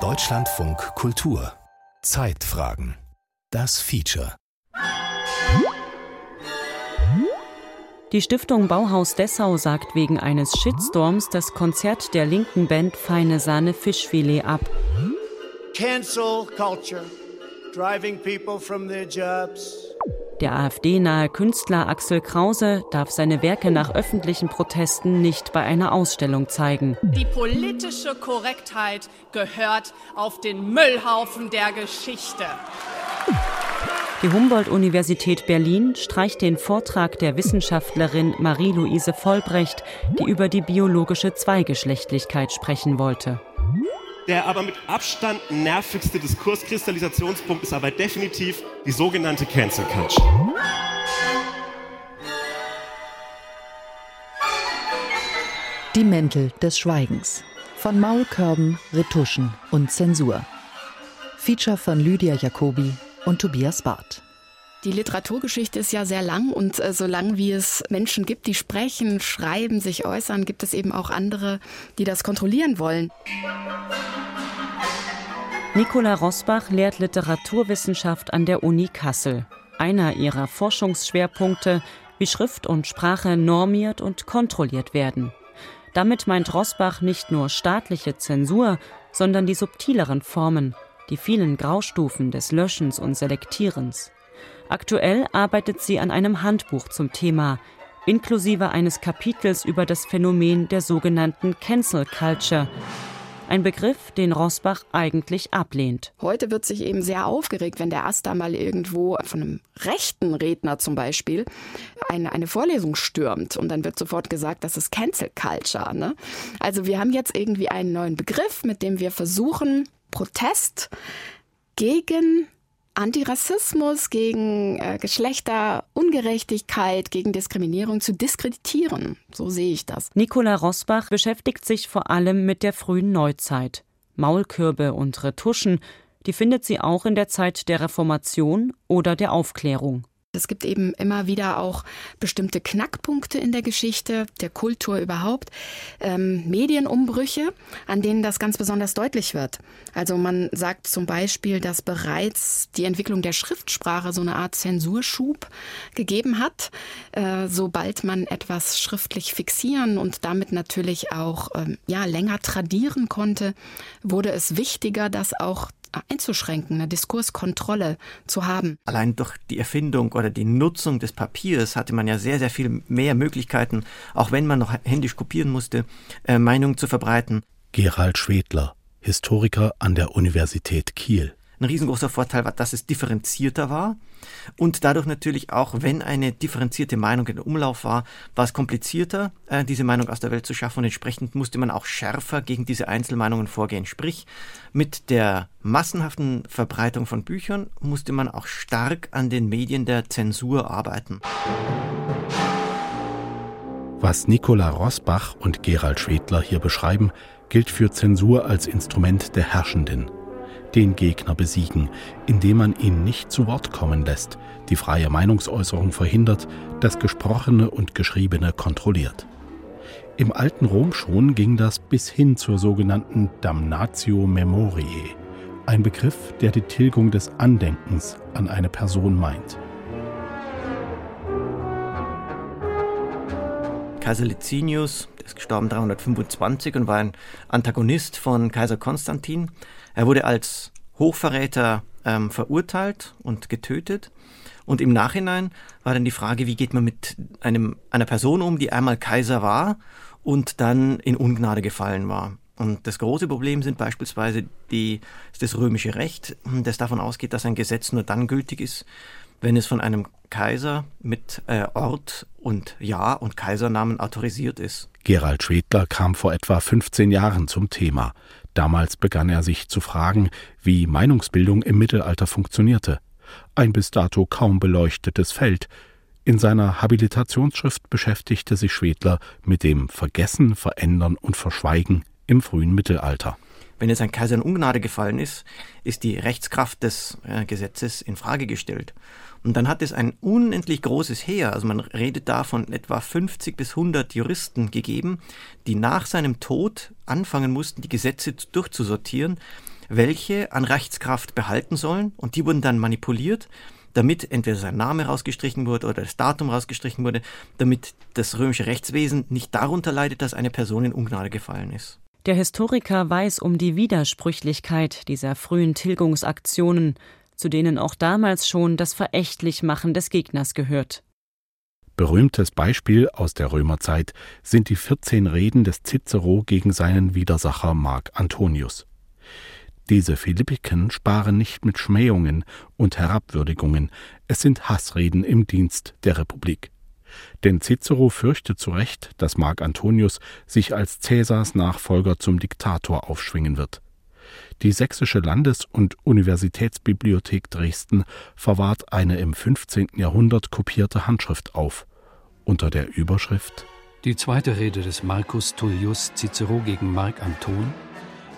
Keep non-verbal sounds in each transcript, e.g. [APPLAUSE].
Deutschlandfunk Kultur Zeitfragen Das Feature Die Stiftung Bauhaus Dessau sagt wegen eines Shitstorms das Konzert der linken Band Feine Sahne Fischfilet ab. Cancel culture, driving people from their jobs. Der AfD-nahe Künstler Axel Krause darf seine Werke nach öffentlichen Protesten nicht bei einer Ausstellung zeigen. Die politische Korrektheit gehört auf den Müllhaufen der Geschichte. Die Humboldt-Universität Berlin streicht den Vortrag der Wissenschaftlerin Marie-Louise Vollbrecht, die über die biologische Zweigeschlechtlichkeit sprechen wollte. Der aber mit Abstand nervigste Diskurskristallisationspunkt ist aber definitiv die sogenannte Cancel Culture. Die Mäntel des Schweigens von Maulkörben, Retuschen und Zensur. Feature von Lydia Jacobi und Tobias Barth. Die Literaturgeschichte ist ja sehr lang und äh, solange wie es Menschen gibt, die sprechen, schreiben, sich äußern, gibt es eben auch andere, die das kontrollieren wollen. Nicola Rosbach lehrt Literaturwissenschaft an der Uni Kassel. Einer ihrer Forschungsschwerpunkte, wie Schrift und Sprache normiert und kontrolliert werden. Damit meint Rosbach nicht nur staatliche Zensur, sondern die subtileren Formen, die vielen Graustufen des Löschens und Selektierens. Aktuell arbeitet sie an einem Handbuch zum Thema, inklusive eines Kapitels über das Phänomen der sogenannten Cancel Culture, ein Begriff, den Rosbach eigentlich ablehnt. Heute wird sich eben sehr aufgeregt, wenn der Asta mal irgendwo von einem rechten Redner zum Beispiel eine, eine Vorlesung stürmt und dann wird sofort gesagt, das ist Cancel Culture. Ne? Also wir haben jetzt irgendwie einen neuen Begriff, mit dem wir versuchen, Protest gegen Antirassismus, gegen äh, Geschlechterungerechtigkeit, gegen Diskriminierung zu diskreditieren. So sehe ich das. Nicola Rosbach beschäftigt sich vor allem mit der frühen Neuzeit. Maulkürbe und Retuschen, die findet sie auch in der Zeit der Reformation oder der Aufklärung. Es gibt eben immer wieder auch bestimmte Knackpunkte in der Geschichte, der Kultur überhaupt, ähm, Medienumbrüche, an denen das ganz besonders deutlich wird. Also man sagt zum Beispiel, dass bereits die Entwicklung der Schriftsprache so eine Art Zensurschub gegeben hat. Äh, sobald man etwas schriftlich fixieren und damit natürlich auch ähm, ja, länger tradieren konnte, wurde es wichtiger, dass auch einzuschränken, eine Diskurskontrolle zu haben. Allein durch die Erfindung oder die Nutzung des Papiers hatte man ja sehr, sehr viel mehr Möglichkeiten, auch wenn man noch händisch kopieren musste, äh, Meinungen zu verbreiten. Gerald Schwedler, Historiker an der Universität Kiel. Ein riesengroßer Vorteil war, dass es differenzierter war und dadurch natürlich auch, wenn eine differenzierte Meinung in Umlauf war, war es komplizierter, äh, diese Meinung aus der Welt zu schaffen und entsprechend musste man auch schärfer gegen diese Einzelmeinungen vorgehen. Sprich, mit der massenhaften Verbreitung von Büchern musste man auch stark an den Medien der Zensur arbeiten. Was Nicola Rosbach und Gerald Schwedler hier beschreiben, gilt für Zensur als Instrument der Herrschenden den Gegner besiegen, indem man ihn nicht zu Wort kommen lässt, die freie Meinungsäußerung verhindert, das Gesprochene und Geschriebene kontrolliert. Im alten Rom schon ging das bis hin zur sogenannten Damnatio Memoriae, ein Begriff, der die Tilgung des Andenkens an eine Person meint. Kaiser Licinius, ist gestorben 325 und war ein Antagonist von Kaiser Konstantin. Er wurde als Hochverräter ähm, verurteilt und getötet. Und im Nachhinein war dann die Frage, wie geht man mit einem, einer Person um, die einmal Kaiser war und dann in Ungnade gefallen war. Und das große Problem sind beispielsweise die, das römische Recht, das davon ausgeht, dass ein Gesetz nur dann gültig ist, wenn es von einem Kaiser mit äh, Ort und Jahr und Kaisernamen autorisiert ist. Gerald Schwedler kam vor etwa 15 Jahren zum Thema. Damals begann er sich zu fragen, wie Meinungsbildung im Mittelalter funktionierte. Ein bis dato kaum beleuchtetes Feld. In seiner Habilitationsschrift beschäftigte sich Schwedler mit dem Vergessen, Verändern und Verschweigen im frühen Mittelalter. Wenn jetzt ein Kaiser in Ungnade gefallen ist, ist die Rechtskraft des äh, Gesetzes in Frage gestellt. Und dann hat es ein unendlich großes Heer, also man redet da von etwa 50 bis 100 Juristen gegeben, die nach seinem Tod anfangen mussten, die Gesetze durchzusortieren, welche an Rechtskraft behalten sollen. Und die wurden dann manipuliert damit entweder sein Name rausgestrichen wurde oder das Datum rausgestrichen wurde, damit das römische Rechtswesen nicht darunter leidet, dass eine Person in Ungnade gefallen ist. Der Historiker weiß um die Widersprüchlichkeit dieser frühen Tilgungsaktionen, zu denen auch damals schon das Verächtlichmachen des Gegners gehört. Berühmtes Beispiel aus der Römerzeit sind die 14 Reden des Cicero gegen seinen Widersacher Mark Antonius. Diese Philippiken sparen nicht mit Schmähungen und Herabwürdigungen, es sind Hassreden im Dienst der Republik. Denn Cicero fürchtet zu Recht, dass Mark Antonius sich als Cäsars Nachfolger zum Diktator aufschwingen wird. Die Sächsische Landes- und Universitätsbibliothek Dresden verwahrt eine im 15. Jahrhundert kopierte Handschrift auf, unter der Überschrift Die zweite Rede des Marcus Tullius Cicero gegen Mark Anton,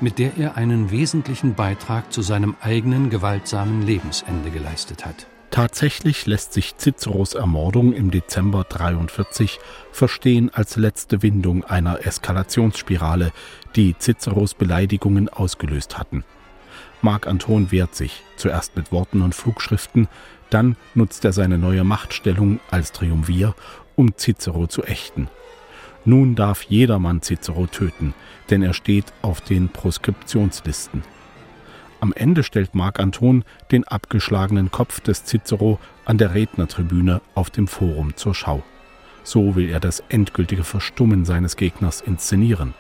mit der er einen wesentlichen Beitrag zu seinem eigenen gewaltsamen Lebensende geleistet hat. Tatsächlich lässt sich Ciceros Ermordung im Dezember 43 verstehen als letzte Windung einer Eskalationsspirale, die Ciceros Beleidigungen ausgelöst hatten. Marc Anton wehrt sich, zuerst mit Worten und Flugschriften, dann nutzt er seine neue Machtstellung als Triumvir, um Cicero zu ächten. Nun darf jedermann Cicero töten, denn er steht auf den Proskriptionslisten. Am Ende stellt Marc Anton den abgeschlagenen Kopf des Cicero an der Rednertribüne auf dem Forum zur Schau. So will er das endgültige Verstummen seines Gegners inszenieren.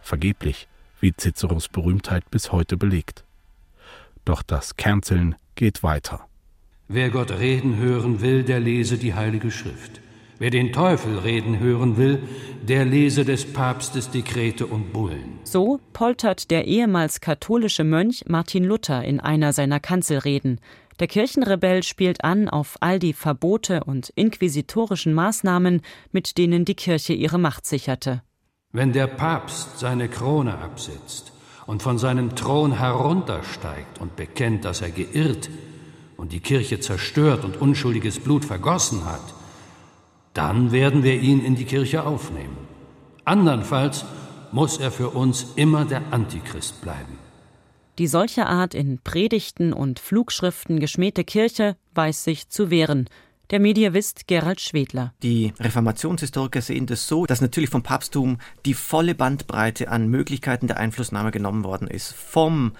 Vergeblich, wie Ciceros Berühmtheit bis heute belegt. Doch das Canceln geht weiter. Wer Gott reden hören will, der lese die Heilige Schrift. Wer den Teufel reden hören will, der lese des Papstes Dekrete und Bullen. So poltert der ehemals katholische Mönch Martin Luther in einer seiner Kanzelreden. Der Kirchenrebell spielt an auf all die Verbote und inquisitorischen Maßnahmen, mit denen die Kirche ihre Macht sicherte. Wenn der Papst seine Krone absetzt und von seinem Thron heruntersteigt und bekennt, dass er geirrt und die Kirche zerstört und unschuldiges Blut vergossen hat, dann werden wir ihn in die Kirche aufnehmen. Andernfalls muss er für uns immer der Antichrist bleiben. Die solche Art in Predigten und Flugschriften geschmähte Kirche weiß sich zu wehren. Der Medievist Gerald Schwedler. Die Reformationshistoriker sehen das so, dass natürlich vom Papsttum die volle Bandbreite an Möglichkeiten der Einflussnahme genommen worden ist. Vom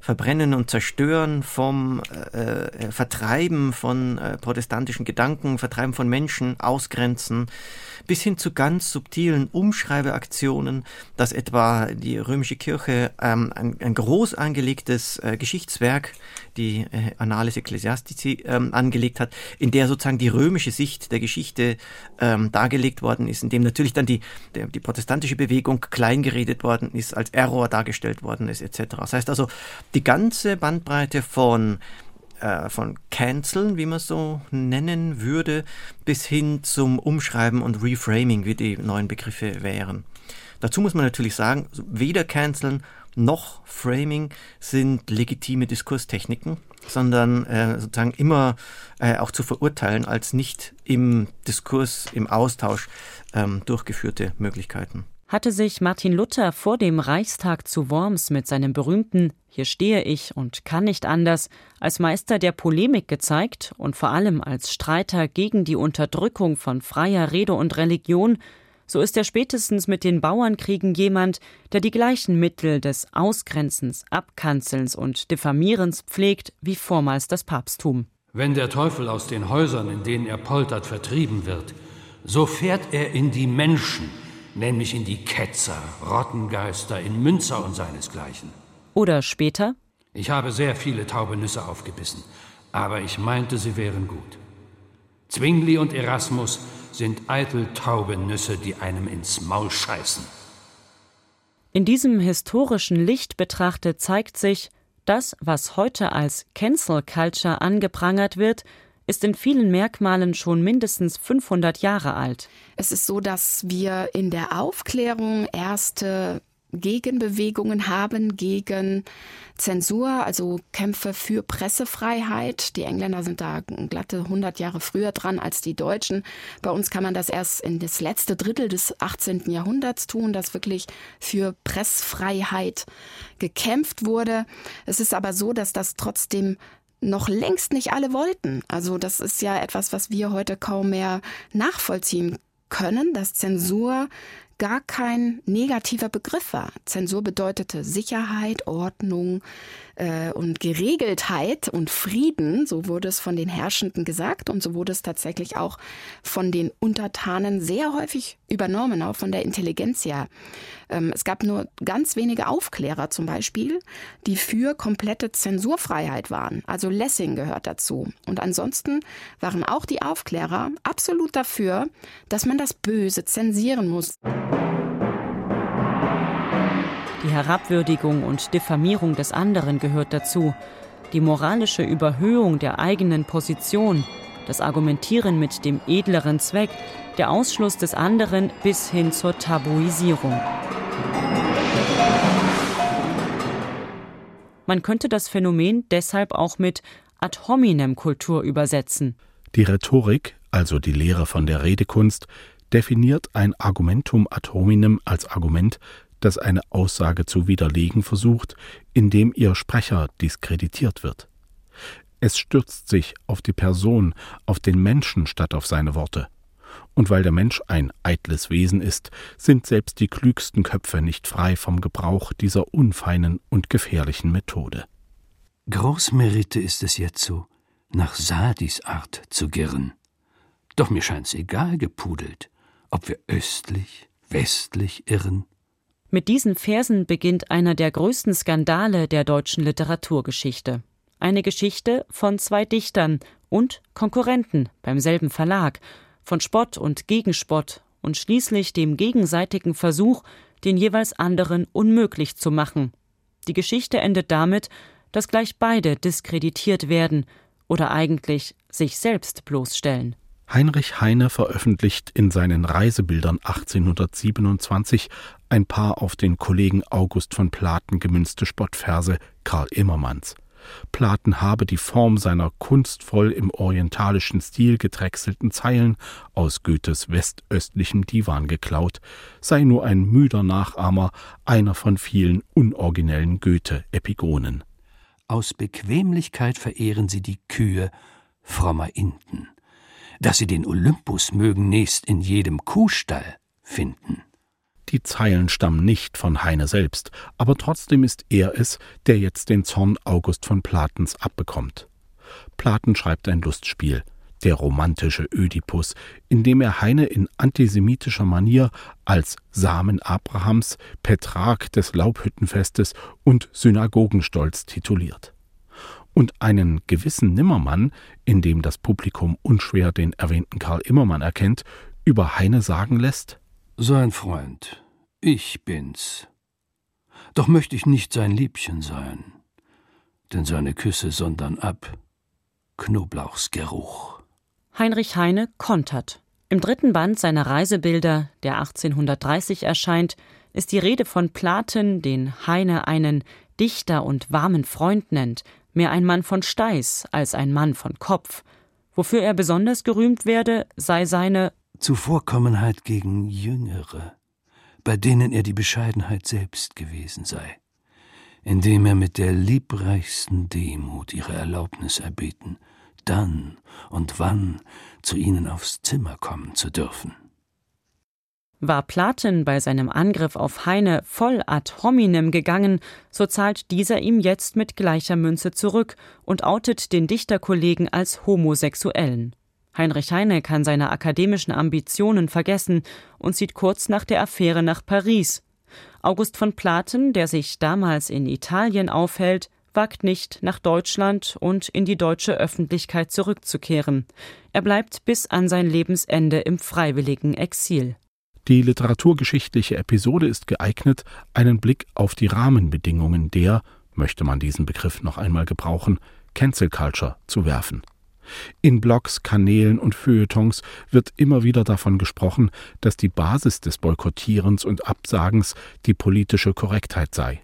Verbrennen und Zerstören, vom äh, äh, Vertreiben von äh, protestantischen Gedanken, Vertreiben von Menschen, Ausgrenzen, bis hin zu ganz subtilen Umschreibeaktionen, dass etwa die römische Kirche ähm, ein, ein groß angelegtes äh, Geschichtswerk, die äh, Annales Ecclesiastici, ähm, angelegt hat, in der sozusagen die römische Sicht der Geschichte ähm, dargelegt worden ist, in dem natürlich dann die, der, die protestantische Bewegung kleingeredet worden ist, als Error dargestellt worden ist, etc. Das heißt also, die ganze Bandbreite von äh, von Canceln, wie man so nennen würde, bis hin zum Umschreiben und Reframing, wie die neuen Begriffe wären. Dazu muss man natürlich sagen, weder Canceln noch Framing sind legitime Diskurstechniken, sondern äh, sozusagen immer äh, auch zu verurteilen als nicht im Diskurs, im Austausch ähm, durchgeführte Möglichkeiten. Hatte sich Martin Luther vor dem Reichstag zu Worms mit seinem berühmten Hier stehe ich und kann nicht anders als Meister der Polemik gezeigt und vor allem als Streiter gegen die Unterdrückung von freier Rede und Religion, so ist er spätestens mit den Bauernkriegen jemand, der die gleichen Mittel des Ausgrenzens, Abkanzelns und Diffamierens pflegt wie vormals das Papsttum. Wenn der Teufel aus den Häusern, in denen er poltert, vertrieben wird, so fährt er in die Menschen, nämlich in die Ketzer, Rottengeister, in Münzer und seinesgleichen. Oder später? Ich habe sehr viele taube Nüsse aufgebissen, aber ich meinte, sie wären gut. Zwingli und Erasmus sind eitel taube Nüsse, die einem ins Maul scheißen. In diesem historischen Licht betrachtet zeigt sich, das, was heute als Cancel Culture angeprangert wird, ist in vielen Merkmalen schon mindestens 500 Jahre alt. Es ist so, dass wir in der Aufklärung erste Gegenbewegungen haben gegen Zensur, also Kämpfe für Pressefreiheit. Die Engländer sind da glatte 100 Jahre früher dran als die Deutschen. Bei uns kann man das erst in das letzte Drittel des 18. Jahrhunderts tun, dass wirklich für Pressfreiheit gekämpft wurde. Es ist aber so, dass das trotzdem noch längst nicht alle wollten. Also das ist ja etwas, was wir heute kaum mehr nachvollziehen können, dass Zensur gar kein negativer Begriff war. Zensur bedeutete Sicherheit, Ordnung äh, und Geregeltheit und Frieden, so wurde es von den Herrschenden gesagt und so wurde es tatsächlich auch von den Untertanen sehr häufig übernommen, auch von der Intelligenzia. Ähm, es gab nur ganz wenige Aufklärer zum Beispiel, die für komplette Zensurfreiheit waren. Also Lessing gehört dazu. Und ansonsten waren auch die Aufklärer absolut dafür, dass man das Böse zensieren muss. Die Herabwürdigung und Diffamierung des anderen gehört dazu. Die moralische Überhöhung der eigenen Position, das Argumentieren mit dem edleren Zweck, der Ausschluss des anderen bis hin zur Tabuisierung. Man könnte das Phänomen deshalb auch mit ad hominem Kultur übersetzen. Die Rhetorik, also die Lehre von der Redekunst, definiert ein Argumentum ad hominem als Argument, das eine Aussage zu widerlegen versucht, indem ihr Sprecher diskreditiert wird. Es stürzt sich auf die Person, auf den Menschen statt auf seine Worte. Und weil der Mensch ein eitles Wesen ist, sind selbst die klügsten Köpfe nicht frei vom Gebrauch dieser unfeinen und gefährlichen Methode. Großmerite ist es jetzo, nach Sadis Art zu girren. Doch mir scheint's egal gepudelt, ob wir östlich, westlich irren. Mit diesen Versen beginnt einer der größten Skandale der deutschen Literaturgeschichte. Eine Geschichte von zwei Dichtern und Konkurrenten beim selben Verlag, von Spott und Gegenspott und schließlich dem gegenseitigen Versuch, den jeweils anderen unmöglich zu machen. Die Geschichte endet damit, dass gleich beide diskreditiert werden oder eigentlich sich selbst bloßstellen. Heinrich Heine veröffentlicht in seinen Reisebildern 1827 ein paar auf den Kollegen August von Platen gemünzte Spottverse Karl Immermanns. Platen habe die Form seiner kunstvoll im orientalischen Stil gedrechselten Zeilen aus Goethes westöstlichem Divan geklaut, sei nur ein müder Nachahmer einer von vielen unoriginellen Goethe-Epigonen. Aus Bequemlichkeit verehren sie die Kühe frommer Inden dass sie den Olympus mögen nächst in jedem Kuhstall finden. Die Zeilen stammen nicht von Heine selbst, aber trotzdem ist er es, der jetzt den Zorn August von Platens abbekommt. Platen schreibt ein Lustspiel, der romantische Ödipus, in dem er Heine in antisemitischer Manier als Samen Abrahams, Petrarch des Laubhüttenfestes und Synagogenstolz tituliert und einen gewissen Nimmermann, in dem das Publikum unschwer den erwähnten Karl Immermann erkennt, über Heine sagen lässt? Sein Freund, ich bin's. Doch möchte ich nicht sein Liebchen sein, denn seine Küsse sondern ab Knoblauchsgeruch. Heinrich Heine kontert. Im dritten Band seiner Reisebilder, der 1830 erscheint, ist die Rede von Platen, den Heine einen Dichter und warmen Freund nennt, mehr ein Mann von Steiß als ein Mann von Kopf. Wofür er besonders gerühmt werde, sei seine Zuvorkommenheit gegen Jüngere, bei denen er die Bescheidenheit selbst gewesen sei, indem er mit der liebreichsten Demut ihre Erlaubnis erbeten, dann und wann zu ihnen aufs Zimmer kommen zu dürfen. War Platen bei seinem Angriff auf Heine voll ad hominem gegangen, so zahlt dieser ihm jetzt mit gleicher Münze zurück und outet den Dichterkollegen als Homosexuellen. Heinrich Heine kann seine akademischen Ambitionen vergessen und zieht kurz nach der Affäre nach Paris. August von Platen, der sich damals in Italien aufhält, wagt nicht, nach Deutschland und in die deutsche Öffentlichkeit zurückzukehren. Er bleibt bis an sein Lebensende im freiwilligen Exil. Die literaturgeschichtliche Episode ist geeignet, einen Blick auf die Rahmenbedingungen der, möchte man diesen Begriff noch einmal gebrauchen, Cancel Culture zu werfen. In Blogs, Kanälen und Feuilletons wird immer wieder davon gesprochen, dass die Basis des Boykottierens und Absagens die politische Korrektheit sei.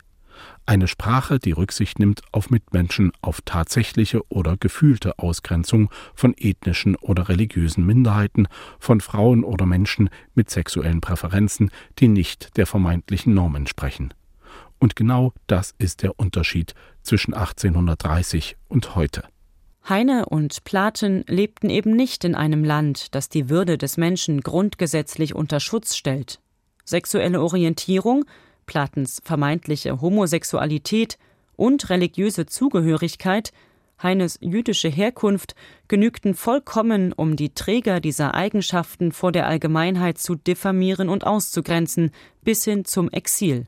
Eine Sprache, die Rücksicht nimmt auf Mitmenschen, auf tatsächliche oder gefühlte Ausgrenzung von ethnischen oder religiösen Minderheiten, von Frauen oder Menschen mit sexuellen Präferenzen, die nicht der vermeintlichen Norm entsprechen. Und genau das ist der Unterschied zwischen 1830 und heute. Heine und Platen lebten eben nicht in einem Land, das die Würde des Menschen grundgesetzlich unter Schutz stellt. Sexuelle Orientierung, Platens vermeintliche Homosexualität und religiöse Zugehörigkeit, Heines jüdische Herkunft genügten vollkommen, um die Träger dieser Eigenschaften vor der Allgemeinheit zu diffamieren und auszugrenzen, bis hin zum Exil.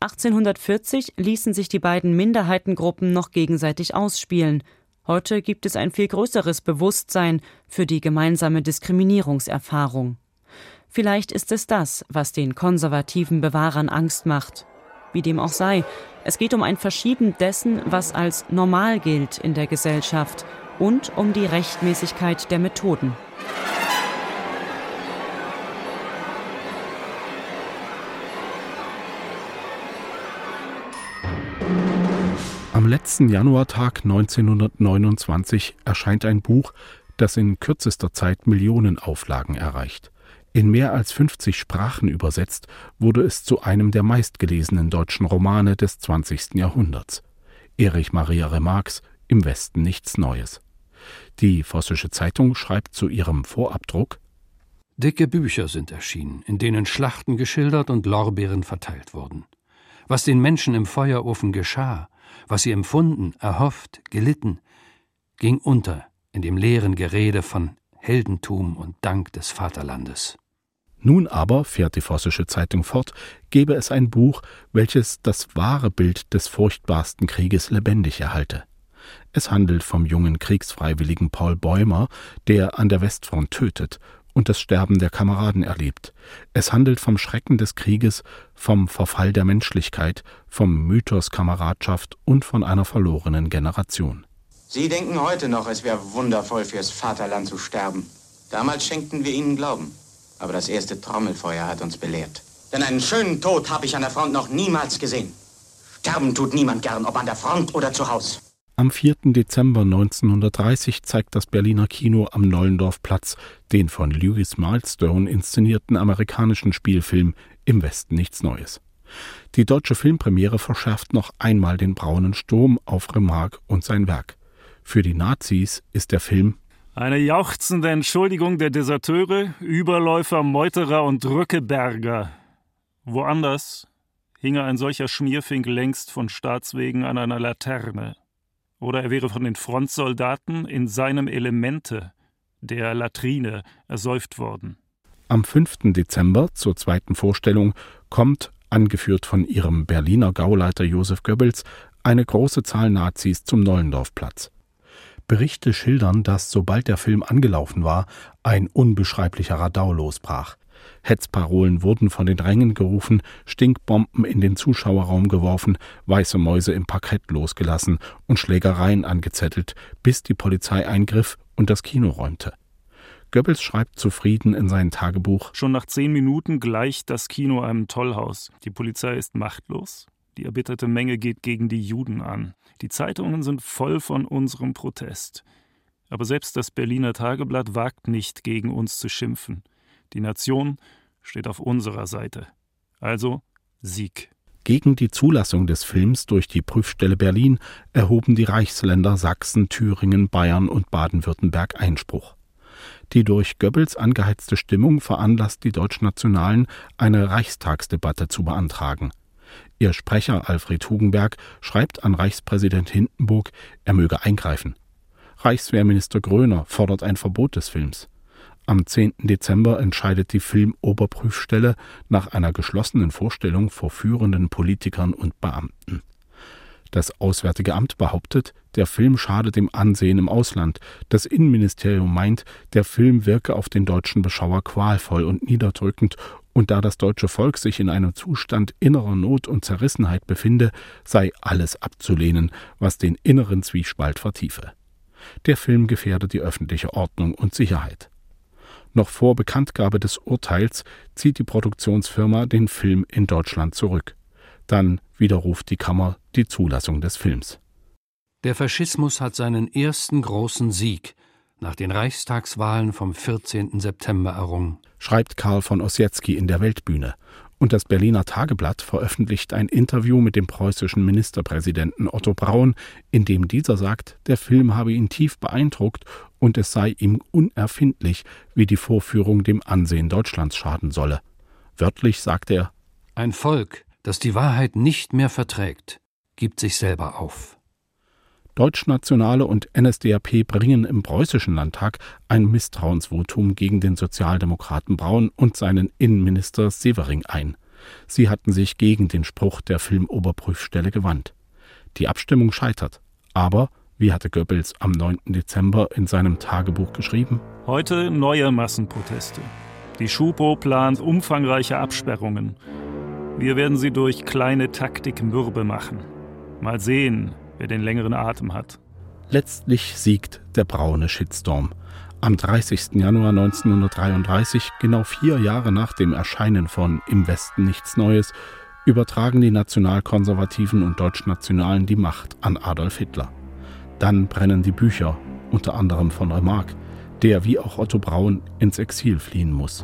1840 ließen sich die beiden Minderheitengruppen noch gegenseitig ausspielen. Heute gibt es ein viel größeres Bewusstsein für die gemeinsame Diskriminierungserfahrung. Vielleicht ist es das, was den konservativen Bewahrern Angst macht. Wie dem auch sei, es geht um ein Verschieben dessen, was als normal gilt in der Gesellschaft und um die Rechtmäßigkeit der Methoden. Am letzten Januartag 1929 erscheint ein Buch, das in kürzester Zeit Millionen Auflagen erreicht. In mehr als 50 Sprachen übersetzt wurde es zu einem der meistgelesenen deutschen Romane des 20. Jahrhunderts. Erich Maria Remarques Im Westen nichts Neues. Die Vossische Zeitung schreibt zu ihrem Vorabdruck Dicke Bücher sind erschienen, in denen Schlachten geschildert und Lorbeeren verteilt wurden. Was den Menschen im Feuerofen geschah, was sie empfunden, erhofft, gelitten, ging unter in dem leeren Gerede von Heldentum und Dank des Vaterlandes. Nun aber, fährt die Vossische Zeitung fort, gebe es ein Buch, welches das wahre Bild des furchtbarsten Krieges lebendig erhalte. Es handelt vom jungen Kriegsfreiwilligen Paul Bäumer, der an der Westfront tötet und das Sterben der Kameraden erlebt. Es handelt vom Schrecken des Krieges, vom Verfall der Menschlichkeit, vom Mythos Kameradschaft und von einer verlorenen Generation. Sie denken heute noch, es wäre wundervoll fürs Vaterland zu sterben. Damals schenkten wir ihnen Glauben. Aber das erste Trommelfeuer hat uns belehrt. Denn einen schönen Tod habe ich an der Front noch niemals gesehen. Sterben tut niemand gern, ob an der Front oder zu Hause. Am 4. Dezember 1930 zeigt das Berliner Kino am Nollendorfplatz den von Lewis Milestone inszenierten amerikanischen Spielfilm Im Westen nichts Neues. Die deutsche Filmpremiere verschärft noch einmal den braunen Sturm auf Remarque und sein Werk. Für die Nazis ist der Film eine jauchzende Entschuldigung der Deserteure, Überläufer, Meuterer und Drückeberger. Woanders hinge ein solcher Schmierfink längst von Staatswegen an einer Laterne oder er wäre von den Frontsoldaten in seinem Elemente, der Latrine, ersäuft worden. Am 5. Dezember zur zweiten Vorstellung kommt, angeführt von ihrem Berliner Gauleiter Josef Goebbels, eine große Zahl Nazis zum Nollendorfplatz. Berichte schildern, dass sobald der Film angelaufen war, ein unbeschreiblicher Radau losbrach. Hetzparolen wurden von den Rängen gerufen, Stinkbomben in den Zuschauerraum geworfen, weiße Mäuse im Parkett losgelassen und Schlägereien angezettelt, bis die Polizei eingriff und das Kino räumte. Goebbels schreibt zufrieden in sein Tagebuch Schon nach zehn Minuten gleicht das Kino einem Tollhaus. Die Polizei ist machtlos. Die erbitterte Menge geht gegen die Juden an. Die Zeitungen sind voll von unserem Protest. Aber selbst das Berliner Tageblatt wagt nicht, gegen uns zu schimpfen. Die Nation steht auf unserer Seite. Also Sieg. Gegen die Zulassung des Films durch die Prüfstelle Berlin erhoben die Reichsländer Sachsen, Thüringen, Bayern und Baden-Württemberg Einspruch. Die durch Goebbels angeheizte Stimmung veranlasst die Deutschnationalen, eine Reichstagsdebatte zu beantragen. Ihr Sprecher Alfred Hugenberg schreibt an Reichspräsident Hindenburg, er möge eingreifen. Reichswehrminister Gröner fordert ein Verbot des Films. Am 10. Dezember entscheidet die Filmoberprüfstelle nach einer geschlossenen Vorstellung vor führenden Politikern und Beamten. Das Auswärtige Amt behauptet, der Film schade dem Ansehen im Ausland. Das Innenministerium meint, der Film wirke auf den deutschen Beschauer qualvoll und niederdrückend, und da das deutsche Volk sich in einem Zustand innerer Not und Zerrissenheit befinde, sei alles abzulehnen, was den inneren Zwiespalt vertiefe. Der Film gefährde die öffentliche Ordnung und Sicherheit. Noch vor Bekanntgabe des Urteils zieht die Produktionsfirma den Film in Deutschland zurück. Dann widerruft die Kammer die Zulassung des Films. Der Faschismus hat seinen ersten großen Sieg nach den Reichstagswahlen vom 14. September errungen, schreibt Karl von Ossietzky in der Weltbühne. Und das Berliner Tageblatt veröffentlicht ein Interview mit dem preußischen Ministerpräsidenten Otto Braun, in dem dieser sagt, der Film habe ihn tief beeindruckt und es sei ihm unerfindlich, wie die Vorführung dem Ansehen Deutschlands schaden solle. Wörtlich sagt er Ein Volk, das die Wahrheit nicht mehr verträgt, gibt sich selber auf. Deutschnationale und NSDAP bringen im preußischen Landtag ein Misstrauensvotum gegen den Sozialdemokraten Braun und seinen Innenminister Severing ein. Sie hatten sich gegen den Spruch der Filmoberprüfstelle gewandt. Die Abstimmung scheitert. Aber, wie hatte Goebbels am 9. Dezember in seinem Tagebuch geschrieben? Heute neue Massenproteste. Die Schupo plant umfangreiche Absperrungen. Wir werden sie durch kleine Taktik mürbe machen. Mal sehen, wer den längeren Atem hat. Letztlich siegt der braune Shitstorm. Am 30. Januar 1933, genau vier Jahre nach dem Erscheinen von Im Westen nichts Neues, übertragen die Nationalkonservativen und Deutschnationalen die Macht an Adolf Hitler. Dann brennen die Bücher, unter anderem von Remarque, der wie auch Otto Braun ins Exil fliehen muss.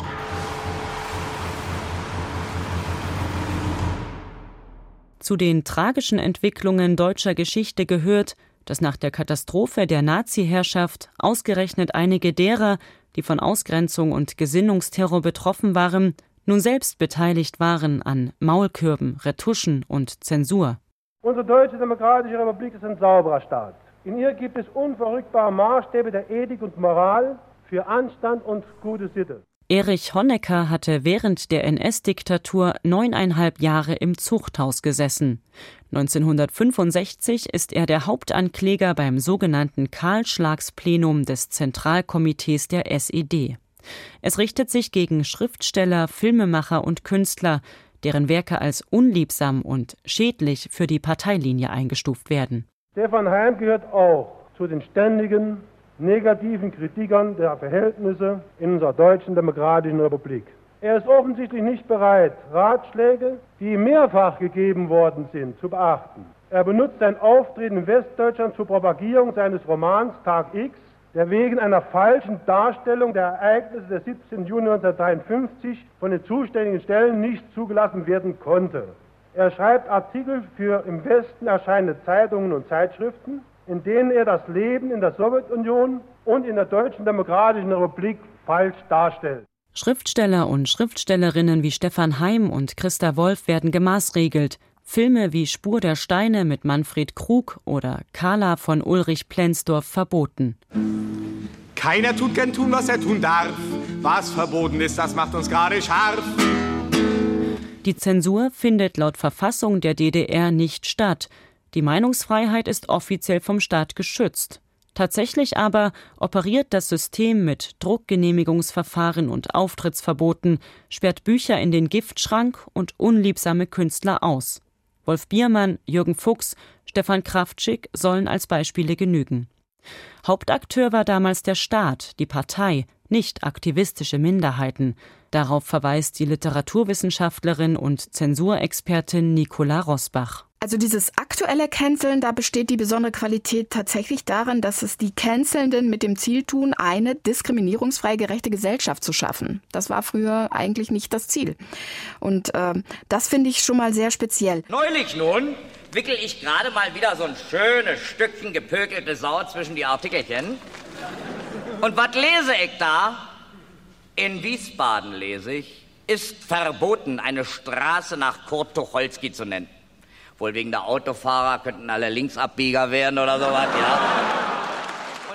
Zu den tragischen Entwicklungen deutscher Geschichte gehört, dass nach der Katastrophe der Nazi-Herrschaft ausgerechnet einige derer, die von Ausgrenzung und Gesinnungsterror betroffen waren, nun selbst beteiligt waren an Maulkürben, Retuschen und Zensur. Unsere Deutsche Demokratische Republik ist ein sauberer Staat. In ihr gibt es unverrückbare Maßstäbe der Ethik und Moral für Anstand und gute Sitte. Erich Honecker hatte während der NS-Diktatur neuneinhalb Jahre im Zuchthaus gesessen. 1965 ist er der Hauptankläger beim sogenannten Kahlschlagsplenum des Zentralkomitees der SED. Es richtet sich gegen Schriftsteller, Filmemacher und Künstler, deren Werke als unliebsam und schädlich für die Parteilinie eingestuft werden. Stefan Heim gehört auch zu den ständigen negativen Kritikern der Verhältnisse in unserer deutschen demokratischen Republik. Er ist offensichtlich nicht bereit, Ratschläge, die mehrfach gegeben worden sind, zu beachten. Er benutzt sein Auftreten in Westdeutschland zur Propagierung seines Romans Tag X, der wegen einer falschen Darstellung der Ereignisse des 17. Juni 1953 von den zuständigen Stellen nicht zugelassen werden konnte. Er schreibt Artikel für im Westen erscheinende Zeitungen und Zeitschriften, in denen er das Leben in der Sowjetunion und in der Deutschen Demokratischen Republik falsch darstellt. Schriftsteller und Schriftstellerinnen wie Stefan Heim und Christa Wolf werden gemaßregelt. Filme wie Spur der Steine mit Manfred Krug oder Carla von Ulrich Plenzdorf verboten. Keiner tut gern tun, was er tun darf. Was verboten ist, das macht uns gerade scharf. Die Zensur findet laut Verfassung der DDR nicht statt. Die Meinungsfreiheit ist offiziell vom Staat geschützt. Tatsächlich aber operiert das System mit Druckgenehmigungsverfahren und Auftrittsverboten, sperrt Bücher in den Giftschrank und unliebsame Künstler aus. Wolf Biermann, Jürgen Fuchs, Stefan Kraftschick sollen als Beispiele genügen. Hauptakteur war damals der Staat, die Partei, nicht aktivistische Minderheiten. Darauf verweist die Literaturwissenschaftlerin und Zensurexpertin Nicola Rosbach. Also dieses aktuelle Canceln, da besteht die besondere Qualität tatsächlich darin, dass es die Cancelnden mit dem Ziel tun, eine diskriminierungsfrei gerechte Gesellschaft zu schaffen. Das war früher eigentlich nicht das Ziel. Und äh, das finde ich schon mal sehr speziell. Neulich nun wickel ich gerade mal wieder so ein schönes Stückchen gepökelte Sau zwischen die Artikelchen. Und was lese ich da? In Wiesbaden lese ich, ist verboten, eine Straße nach Kurt Tucholsky zu nennen. Wohl wegen der Autofahrer könnten alle Linksabbieger werden oder sowas, ja.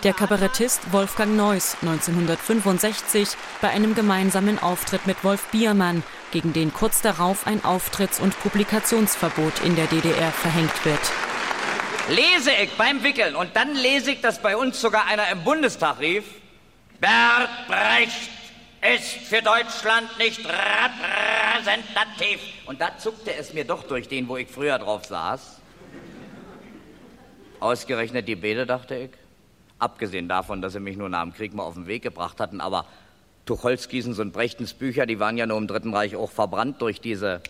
Der Kabarettist Wolfgang Neuss 1965 bei einem gemeinsamen Auftritt mit Wolf Biermann, gegen den kurz darauf ein Auftritts- und Publikationsverbot in der DDR verhängt wird. Lese ich beim Wickeln und dann lese ich, dass bei uns sogar einer im Bundestag rief, Bert Brecht ist für Deutschland nicht repräsentativ. Und da zuckte es mir doch durch den, wo ich früher drauf saß. Ausgerechnet die Bede, dachte ich. Abgesehen davon, dass sie mich nur nach dem Krieg mal auf den Weg gebracht hatten, aber Tucholskis und Brechtens Bücher, die waren ja nur im Dritten Reich auch verbrannt durch diese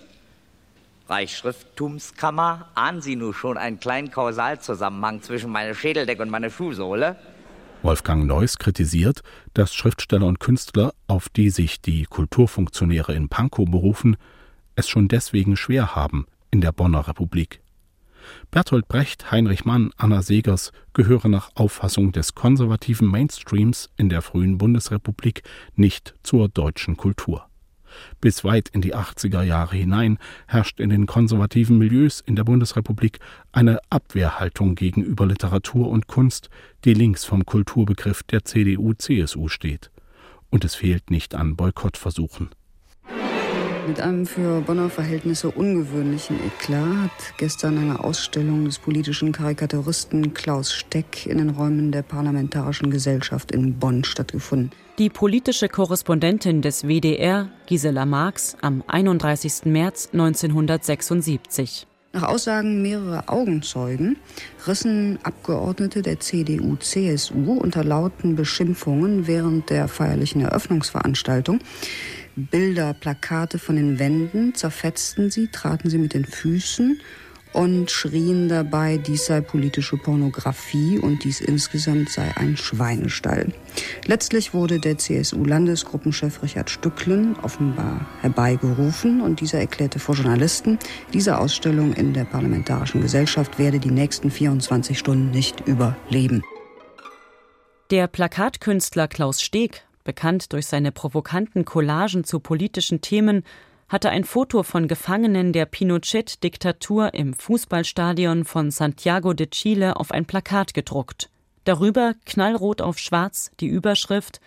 Reichsschrifttumskammer. Ahnen Sie nun schon einen kleinen Kausalzusammenhang zwischen meiner Schädeldecke und meiner Schuhsohle? Wolfgang Neuss kritisiert, dass Schriftsteller und Künstler, auf die sich die Kulturfunktionäre in Pankow berufen, es schon deswegen schwer haben in der Bonner Republik. Bertolt Brecht, Heinrich Mann, Anna Segers gehören nach Auffassung des konservativen Mainstreams in der frühen Bundesrepublik nicht zur deutschen Kultur. Bis weit in die 80er Jahre hinein herrscht in den konservativen Milieus in der Bundesrepublik eine Abwehrhaltung gegenüber Literatur und Kunst, die links vom Kulturbegriff der CDU-CSU steht. Und es fehlt nicht an Boykottversuchen. Mit einem für Bonner Verhältnisse ungewöhnlichen Eklat hat gestern eine Ausstellung des politischen Karikaturisten Klaus Steck in den Räumen der Parlamentarischen Gesellschaft in Bonn stattgefunden. Die politische Korrespondentin des WDR, Gisela Marx, am 31. März 1976. Nach Aussagen mehrerer Augenzeugen rissen Abgeordnete der CDU-CSU unter lauten Beschimpfungen während der feierlichen Eröffnungsveranstaltung Bilder, Plakate von den Wänden, zerfetzten sie, traten sie mit den Füßen und schrien dabei, dies sei politische Pornografie und dies insgesamt sei ein Schweinestall. Letztlich wurde der CSU-Landesgruppenchef Richard Stücklen offenbar herbeigerufen und dieser erklärte vor Journalisten, diese Ausstellung in der Parlamentarischen Gesellschaft werde die nächsten 24 Stunden nicht überleben. Der Plakatkünstler Klaus Steg bekannt durch seine provokanten Collagen zu politischen Themen, hatte ein Foto von Gefangenen der Pinochet-Diktatur im Fußballstadion von Santiago de Chile auf ein Plakat gedruckt. Darüber knallrot auf schwarz die Überschrift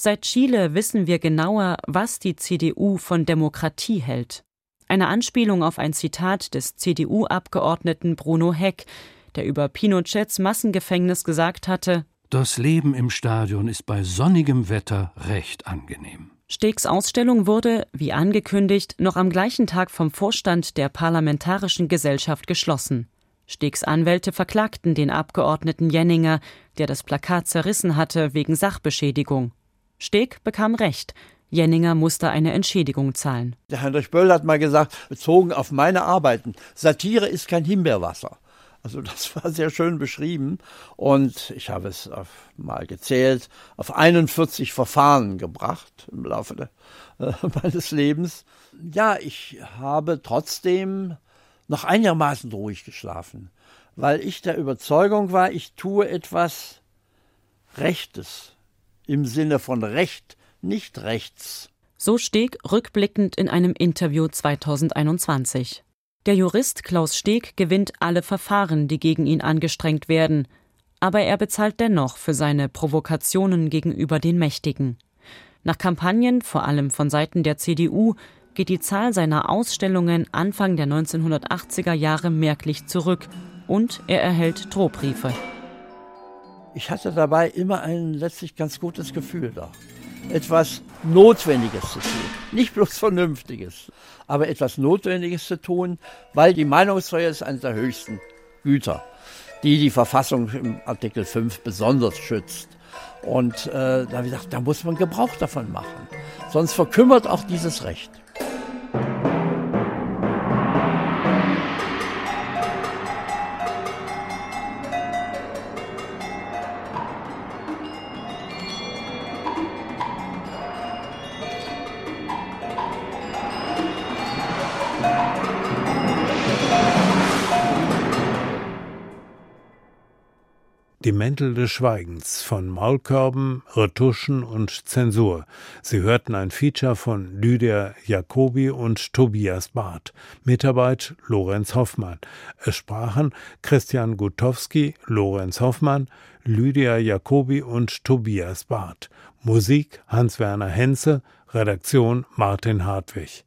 Seit Chile wissen wir genauer, was die CDU von Demokratie hält. Eine Anspielung auf ein Zitat des CDU-Abgeordneten Bruno Heck, der über Pinochets Massengefängnis gesagt hatte das Leben im Stadion ist bei sonnigem Wetter recht angenehm. Stegs Ausstellung wurde, wie angekündigt, noch am gleichen Tag vom Vorstand der Parlamentarischen Gesellschaft geschlossen. Stegs Anwälte verklagten den Abgeordneten Jenninger, der das Plakat zerrissen hatte, wegen Sachbeschädigung. Steg bekam Recht. Jenninger musste eine Entschädigung zahlen. Der Heinrich Böll hat mal gesagt, bezogen auf meine Arbeiten, Satire ist kein Himbeerwasser. Also das [LAUGHS] war sehr schön beschrieben und ich habe es auf, mal gezählt, auf 41 Verfahren gebracht im Laufe de, [LAUGHS] äh, meines Lebens. Ja, ich habe trotzdem noch einigermaßen ruhig geschlafen, weil ich der Überzeugung war, ich tue etwas Rechtes im Sinne von Recht, nicht rechts. So Steg rückblickend in einem Interview 2021. Der Jurist Klaus Steg gewinnt alle Verfahren, die gegen ihn angestrengt werden, aber er bezahlt dennoch für seine Provokationen gegenüber den Mächtigen. Nach Kampagnen, vor allem von Seiten der CDU, geht die Zahl seiner Ausstellungen Anfang der 1980er Jahre merklich zurück und er erhält Drohbriefe. Ich hatte dabei immer ein letztlich ganz gutes Gefühl da etwas Notwendiges zu tun. Nicht bloß Vernünftiges, aber etwas Notwendiges zu tun, weil die Meinungsfreiheit ist eines der höchsten Güter, die die Verfassung im Artikel 5 besonders schützt. Und äh, da habe ich gedacht, da muss man Gebrauch davon machen. Sonst verkümmert auch dieses Recht. Die Mäntel des Schweigens von Maulkörben, Retuschen und Zensur. Sie hörten ein Feature von Lydia Jacobi und Tobias Barth. Mitarbeit Lorenz Hoffmann. Es sprachen Christian Gutowski, Lorenz Hoffmann, Lydia Jacobi und Tobias Barth. Musik Hans-Werner Henze, Redaktion Martin Hartwig.